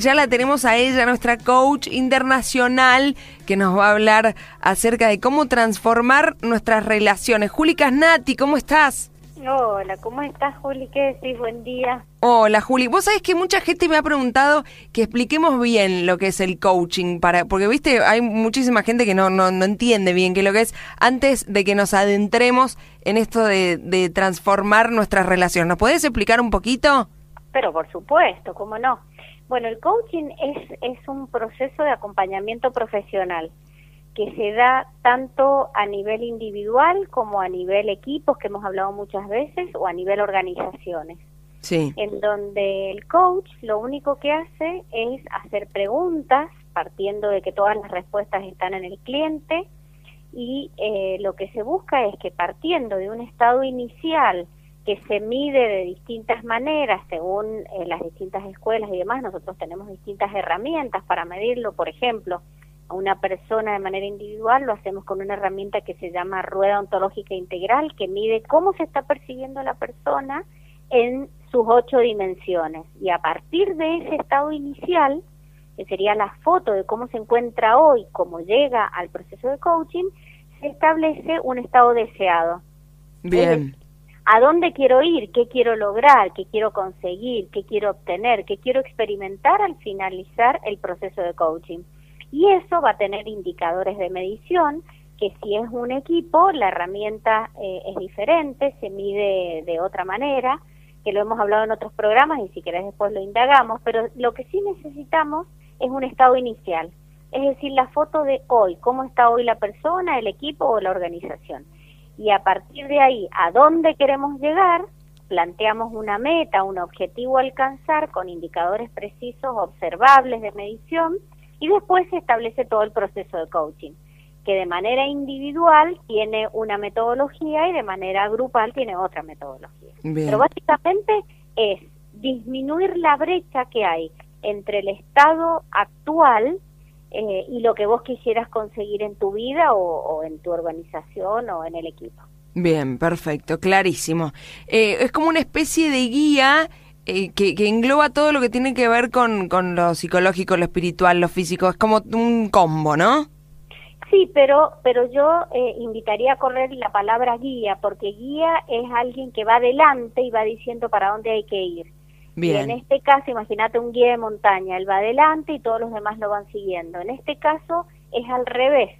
Ya la tenemos a ella, nuestra coach internacional, que nos va a hablar acerca de cómo transformar nuestras relaciones. Juli Casnati, ¿cómo estás? Hola, ¿cómo estás, Juli? ¿Qué decís? Buen día. Hola, Juli. Vos sabés que mucha gente me ha preguntado que expliquemos bien lo que es el coaching, para, porque, viste, hay muchísima gente que no, no, no entiende bien qué es lo que es antes de que nos adentremos en esto de, de transformar nuestras relaciones. ¿Nos podés explicar un poquito? Pero por supuesto, ¿cómo no? Bueno, el coaching es, es un proceso de acompañamiento profesional que se da tanto a nivel individual como a nivel equipos, que hemos hablado muchas veces, o a nivel organizaciones. Sí. En donde el coach lo único que hace es hacer preguntas, partiendo de que todas las respuestas están en el cliente, y eh, lo que se busca es que partiendo de un estado inicial que se mide de distintas maneras según eh, las distintas escuelas y demás. Nosotros tenemos distintas herramientas para medirlo. Por ejemplo, a una persona de manera individual lo hacemos con una herramienta que se llama rueda ontológica integral, que mide cómo se está percibiendo la persona en sus ocho dimensiones. Y a partir de ese estado inicial, que sería la foto de cómo se encuentra hoy, cómo llega al proceso de coaching, se establece un estado deseado. Bien a dónde quiero ir, qué quiero lograr, qué quiero conseguir, qué quiero obtener, qué quiero experimentar al finalizar el proceso de coaching. Y eso va a tener indicadores de medición que si es un equipo, la herramienta eh, es diferente, se mide de otra manera, que lo hemos hablado en otros programas y si querés después lo indagamos, pero lo que sí necesitamos es un estado inicial, es decir, la foto de hoy, cómo está hoy la persona, el equipo o la organización y a partir de ahí, a dónde queremos llegar, planteamos una meta, un objetivo a alcanzar con indicadores precisos, observables de medición y después se establece todo el proceso de coaching, que de manera individual tiene una metodología y de manera grupal tiene otra metodología. Pero básicamente es disminuir la brecha que hay entre el estado actual eh, y lo que vos quisieras conseguir en tu vida o, en tu organización o en el equipo. Bien, perfecto, clarísimo. Eh, es como una especie de guía eh, que, engloba todo lo que tiene que ver con, con lo psicológico, lo espiritual, lo físico. Es como un combo, ¿no? Sí, pero, pero yo invitaría a correr la palabra guía, porque guía es alguien que va adelante y va diciendo para dónde hay que ir. Y en este caso, imagínate un guía de montaña, él va adelante y todos los demás lo van siguiendo. En este caso es al revés.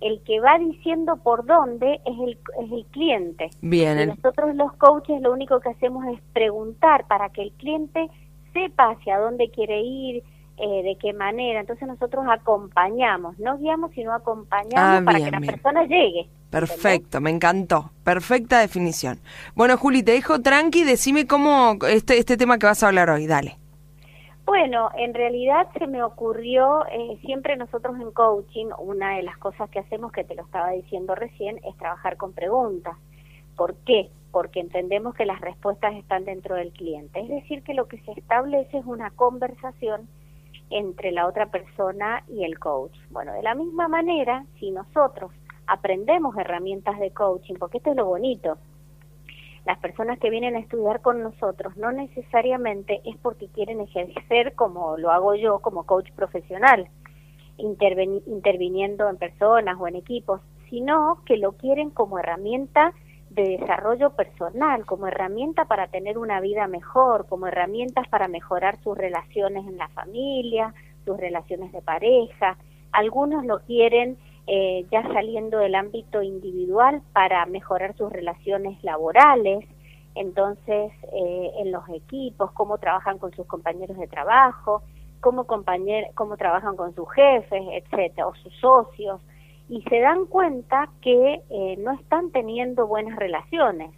El que va diciendo por dónde es el, es el cliente. Bien. Y nosotros los coaches lo único que hacemos es preguntar para que el cliente sepa hacia dónde quiere ir, eh, de qué manera. Entonces nosotros acompañamos, no guiamos, sino acompañamos ah, para que la persona llegue. Perfecto, me encantó. Perfecta definición. Bueno, Juli, te dejo tranqui, decime cómo este, este tema que vas a hablar hoy, dale. Bueno, en realidad se me ocurrió, eh, siempre nosotros en coaching, una de las cosas que hacemos, que te lo estaba diciendo recién, es trabajar con preguntas. ¿Por qué? Porque entendemos que las respuestas están dentro del cliente. Es decir, que lo que se establece es una conversación entre la otra persona y el coach. Bueno, de la misma manera, si nosotros aprendemos herramientas de coaching, porque esto es lo bonito. Las personas que vienen a estudiar con nosotros no necesariamente es porque quieren ejercer como lo hago yo como coach profesional, interviniendo en personas o en equipos, sino que lo quieren como herramienta de desarrollo personal, como herramienta para tener una vida mejor, como herramientas para mejorar sus relaciones en la familia, sus relaciones de pareja. Algunos lo quieren eh, ya saliendo del ámbito individual para mejorar sus relaciones laborales, entonces eh, en los equipos, cómo trabajan con sus compañeros de trabajo, cómo, cómo trabajan con sus jefes, etcétera, o sus socios, y se dan cuenta que eh, no están teniendo buenas relaciones,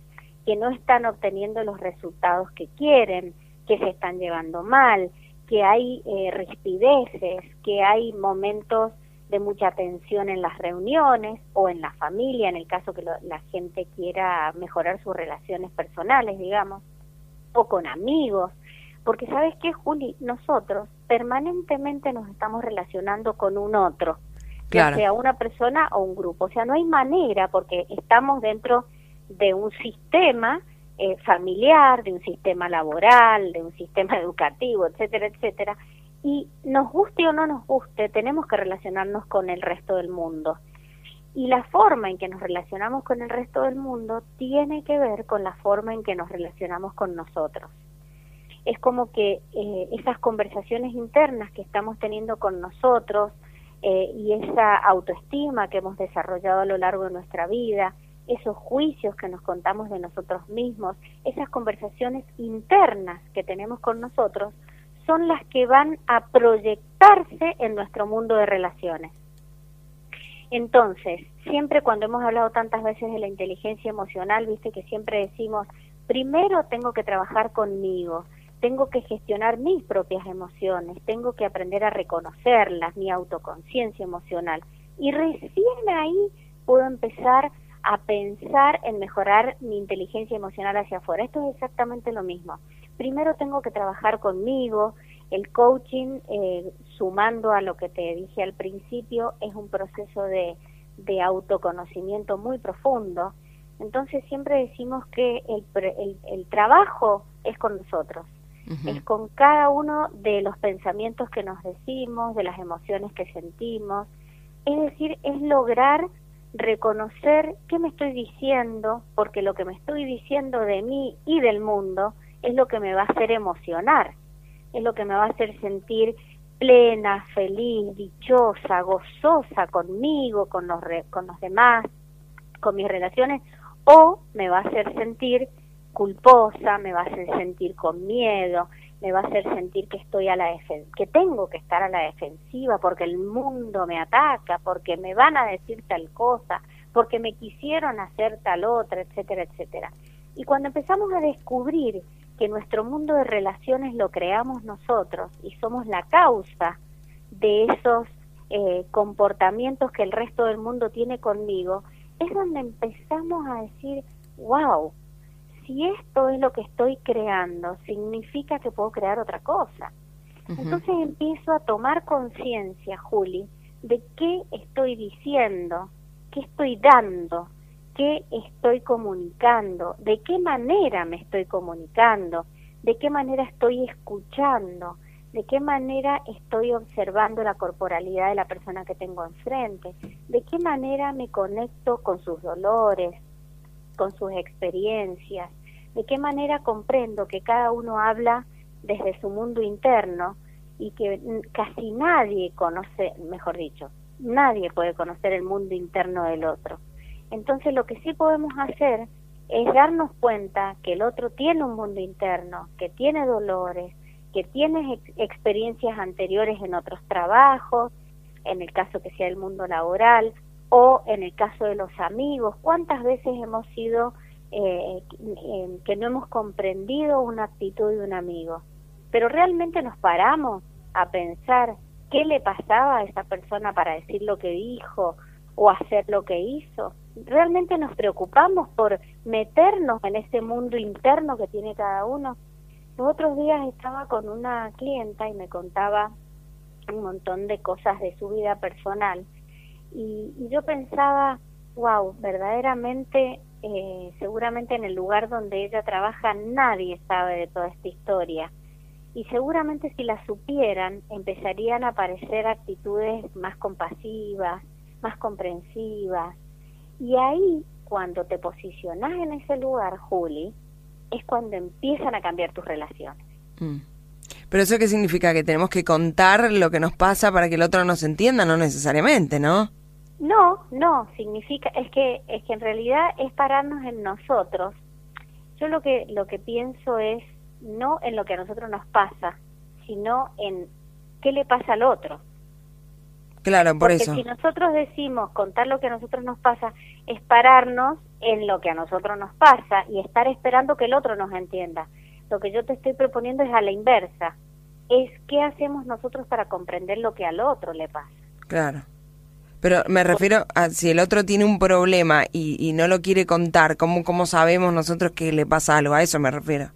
que no están obteniendo los resultados que quieren, que se están llevando mal, que hay rispideces, que hay momentos de mucha tensión en las reuniones o en la familia, en el caso que la gente quiera mejorar sus relaciones personales, digamos, o con amigos. Porque sabes qué, Juli, nosotros permanentemente nos estamos relacionando con un otro, ya sea una persona o un grupo. O sea, no hay manera porque estamos dentro de un sistema eh, familiar, de un sistema laboral, de un sistema educativo, etcétera, etcétera, Y nos guste o no nos guste, tenemos que relacionarnos con el resto del mundo. Y la forma en que nos relacionamos con el resto del mundo tiene que ver con la forma en que nos relacionamos con nosotros. Es como que eh, esas conversaciones internas que estamos teniendo con nosotros eh, y esa autoestima que hemos desarrollado a lo largo de nuestra vida, esos juicios que nos contamos de nosotros mismos, esas conversaciones internas que tenemos con nosotros, son las que van a proyectarse en nuestro mundo de relaciones. Entonces, siempre cuando hemos hablado tantas veces de la inteligencia emocional, viste que siempre decimos, primero tengo que trabajar conmigo, tengo que gestionar mis propias emociones, tengo que aprender a reconocerlas, mi autoconciencia emocional. Y recién ahí puedo empezar a pensar en mejorar mi inteligencia emocional hacia afuera. Esto es exactamente lo mismo. Primero tengo que trabajar conmigo. El coaching, eh, sumando a lo que te dije al principio, es un proceso de, autoconocimiento muy profundo. Entonces siempre decimos que el, el, el trabajo es con nosotros, es con cada uno de los pensamientos que nos decimos, de las emociones que sentimos. Es decir, es lograr reconocer qué me estoy diciendo, porque lo que me estoy diciendo de mí y del mundo es lo que me va a hacer emocionar, es lo que me va a hacer sentir plena, feliz, dichosa, gozosa conmigo, con los, con los demás, con mis relaciones, o me va a hacer sentir culposa, me va a hacer sentir con miedo, me va a hacer sentir que estoy a la que tengo que estar a la defensiva porque el mundo me ataca, porque me van a decir tal cosa, porque me quisieron hacer tal otra, etcétera, etcétera. Y cuando empezamos a descubrir que nuestro mundo de relaciones lo creamos nosotros y somos la causa de esos eh, comportamientos que el resto del mundo tiene conmigo, es donde empezamos a decir, wow, si esto es lo que estoy creando, significa que puedo crear otra cosa. Entonces empiezo a tomar conciencia, Juli, de qué estoy diciendo, qué estoy dando, qué estoy comunicando, de qué manera me estoy comunicando, de qué manera estoy escuchando, de qué manera estoy observando la corporalidad de la persona que tengo enfrente, de qué manera me conecto con sus dolores, con sus experiencias, de qué manera comprendo que cada uno habla desde su mundo interno y que casi nadie conoce, mejor dicho, nadie puede conocer el mundo interno del otro. Entonces lo que sí podemos hacer es darnos cuenta que el otro tiene un mundo interno, que tiene dolores, que tiene experiencias anteriores en otros trabajos, en el caso que sea el mundo laboral o en el caso de los amigos. ¿Cuántas veces hemos sido eh, que no hemos comprendido una actitud de un amigo. Pero realmente nos paramos a pensar qué le pasaba a esa persona para decir lo que dijo o hacer lo que hizo. Realmente nos preocupamos por meternos en ese mundo interno que tiene cada uno. Los otros días estaba con una clienta y me contaba un montón de cosas de su vida personal y, y yo pensaba, wow, verdaderamente eh, seguramente en el lugar donde ella trabaja nadie sabe de toda esta historia. Y seguramente si la supieran, empezarían a aparecer actitudes más compasivas, más comprensivas. Y ahí, cuando te posicionas en ese lugar, Juli, es cuando empiezan a cambiar tus relaciones. Mm. Pero eso qué significa? Que tenemos que contar lo que nos pasa para que el otro nos entienda, no necesariamente, ¿no? No, no, significa, es que, es que en realidad es pararnos en nosotros. Yo lo que, lo que pienso es no en lo que a nosotros nos pasa, sino en qué le pasa al otro. Claro, por Porque eso. Si nosotros decimos contar lo que a nosotros nos pasa, es pararnos en lo que a nosotros nos pasa y estar esperando que el otro nos entienda. Lo que yo te estoy proponiendo es a la inversa. Es qué hacemos nosotros para comprender lo que al otro le pasa. Claro. Pero me refiero a si el otro tiene un problema y, no lo quiere contar, ¿cómo, ¿cómo sabemos nosotros que le pasa algo? A eso me refiero.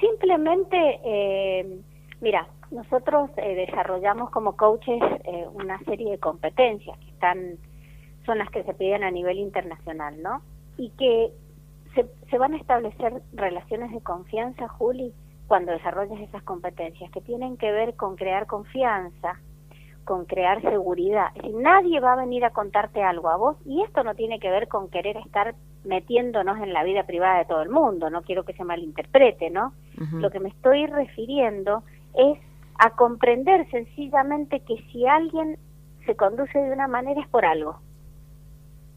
Simplemente, eh, mira, nosotros eh, desarrollamos como coaches eh, una serie de competencias que están, son las que se piden a nivel internacional, ¿no? Y que se, se van a establecer relaciones de confianza, Juli, cuando desarrollas esas competencias que tienen que ver con crear confianza, con crear seguridad. Es nadie va a venir a contarte algo a vos y esto no tiene que ver con querer estar metiéndonos en la vida privada de todo el mundo, no quiero que se malinterprete, ¿no? Lo que me estoy refiriendo es a comprender sencillamente que si alguien se conduce de una manera es por algo.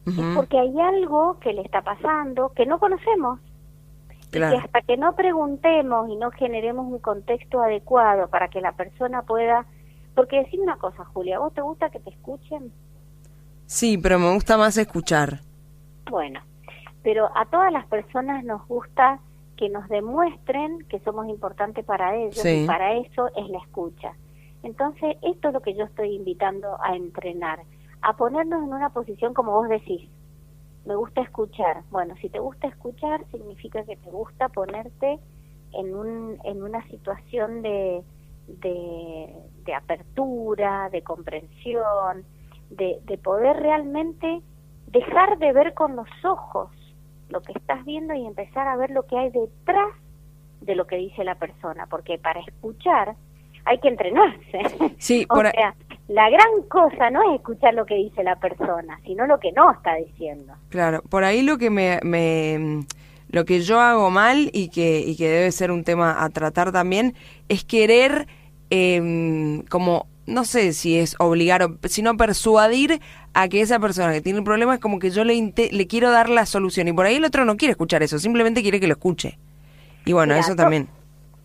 Es porque hay algo que le está pasando que no conocemos. Y que hasta que no preguntemos y no generemos un contexto adecuado para que la persona pueda... Porque decir una cosa, Julia, ¿vos te gusta que te escuchen? Sí, pero me gusta más escuchar. Bueno, pero a todas las personas nos gusta que nos demuestren que somos importantes para ellos y para eso es la escucha. Entonces, esto es lo que yo estoy invitando a entrenar, a ponernos en una posición como vos decís. Me gusta escuchar. Bueno, si te gusta escuchar, significa que te gusta ponerte en, un, en una situación de, de, de apertura, de comprensión, de, de poder realmente dejar de ver con los ojos lo que estás viendo y empezar a ver lo que hay detrás de lo que dice la persona, porque para escuchar hay que entrenarse. Sí, o sea, la gran cosa no es escuchar lo que dice la persona, sino lo que no está diciendo. Claro, por ahí lo que me, me lo que yo hago mal y que, y que debe ser un tema a tratar también es querer eh, como no sé si es obligar o sino persuadir a que esa persona que tiene el problema es como que yo le, le quiero dar la solución y por ahí el otro no quiere escuchar eso, simplemente quiere que lo escuche. Y bueno, eso también.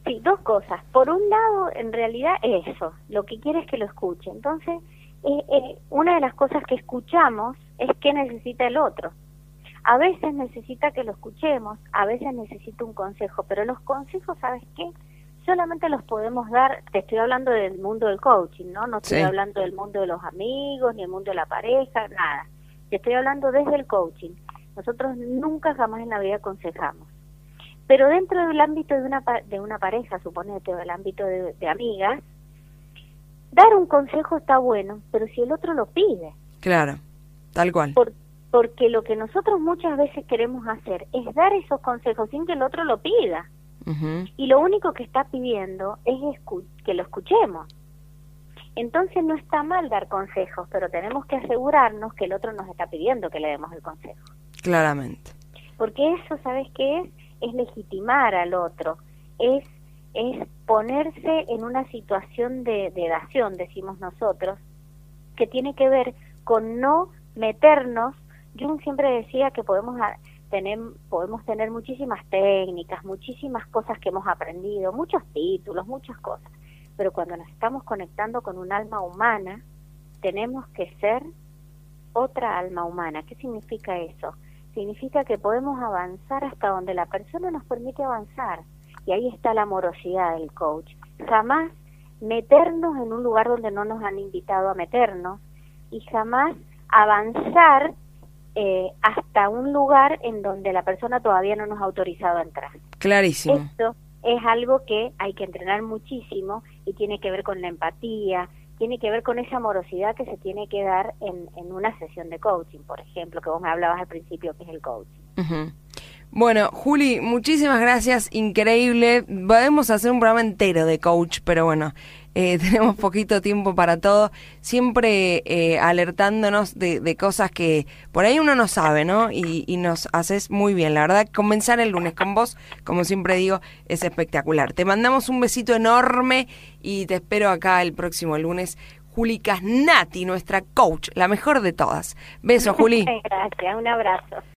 Sí, dos cosas. Por un lado, en realidad eso, lo que quiere es que lo escuche. Entonces, eh, eh, una de las cosas que escuchamos es qué necesita el otro. A veces necesita que lo escuchemos, a veces necesita un consejo, pero los consejos, ¿sabes qué? Solamente los podemos dar, te estoy hablando del mundo del coaching, ¿no? No estoy hablando del mundo de los amigos, ni el mundo de la pareja, nada. Te estoy hablando desde el coaching. Nosotros nunca jamás en la vida aconsejamos. Pero dentro del ámbito de una, de una pareja, suponete, o del ámbito de, amigas, dar un consejo está bueno, pero si el otro lo pide. Claro, tal cual. porque lo que nosotros muchas veces queremos hacer es dar esos consejos sin que el otro lo pida. Y lo único que está pidiendo es que lo escuchemos. Entonces no está mal dar consejos, pero tenemos que asegurarnos que el otro nos está pidiendo que le demos el consejo. Claramente. Porque eso, ¿sabes qué es? Es legitimar al otro, es, es ponerse en una situación de, de dación, decimos nosotros, que tiene que ver con no meternos. Jung siempre decía que podemos podemos tener muchísimas técnicas, muchísimas cosas que hemos aprendido, muchos títulos, muchas cosas, pero cuando nos estamos conectando con un alma humana, tenemos que ser otra alma humana. ¿Qué significa eso? Significa que podemos avanzar hasta donde la persona nos permite avanzar. Y ahí está la amorosidad del coach. Jamás meternos en un lugar donde no nos han invitado a meternos y jamás avanzar eh, hasta un lugar en donde la persona todavía no nos ha autorizado a entrar. Clarísimo. Esto es algo que hay que entrenar muchísimo y tiene que ver con la empatía, tiene que ver con esa amorosidad que se tiene que dar en, en una sesión de coaching, por ejemplo, que vos me hablabas al principio, que es el coaching. Bueno, Juli, muchísimas gracias, increíble. Podemos hacer un programa entero de coach, pero bueno, eh, tenemos poquito tiempo para todo, siempre eh, alertándonos de, cosas que por ahí uno no sabe, ¿no? Y, y, nos haces muy bien, la verdad, comenzar el lunes con vos, como siempre digo, es espectacular. Te mandamos un besito enorme y te espero acá el próximo lunes. Juli Casnati, nuestra coach, la mejor de todas. Beso, Juli. Gracias, un abrazo.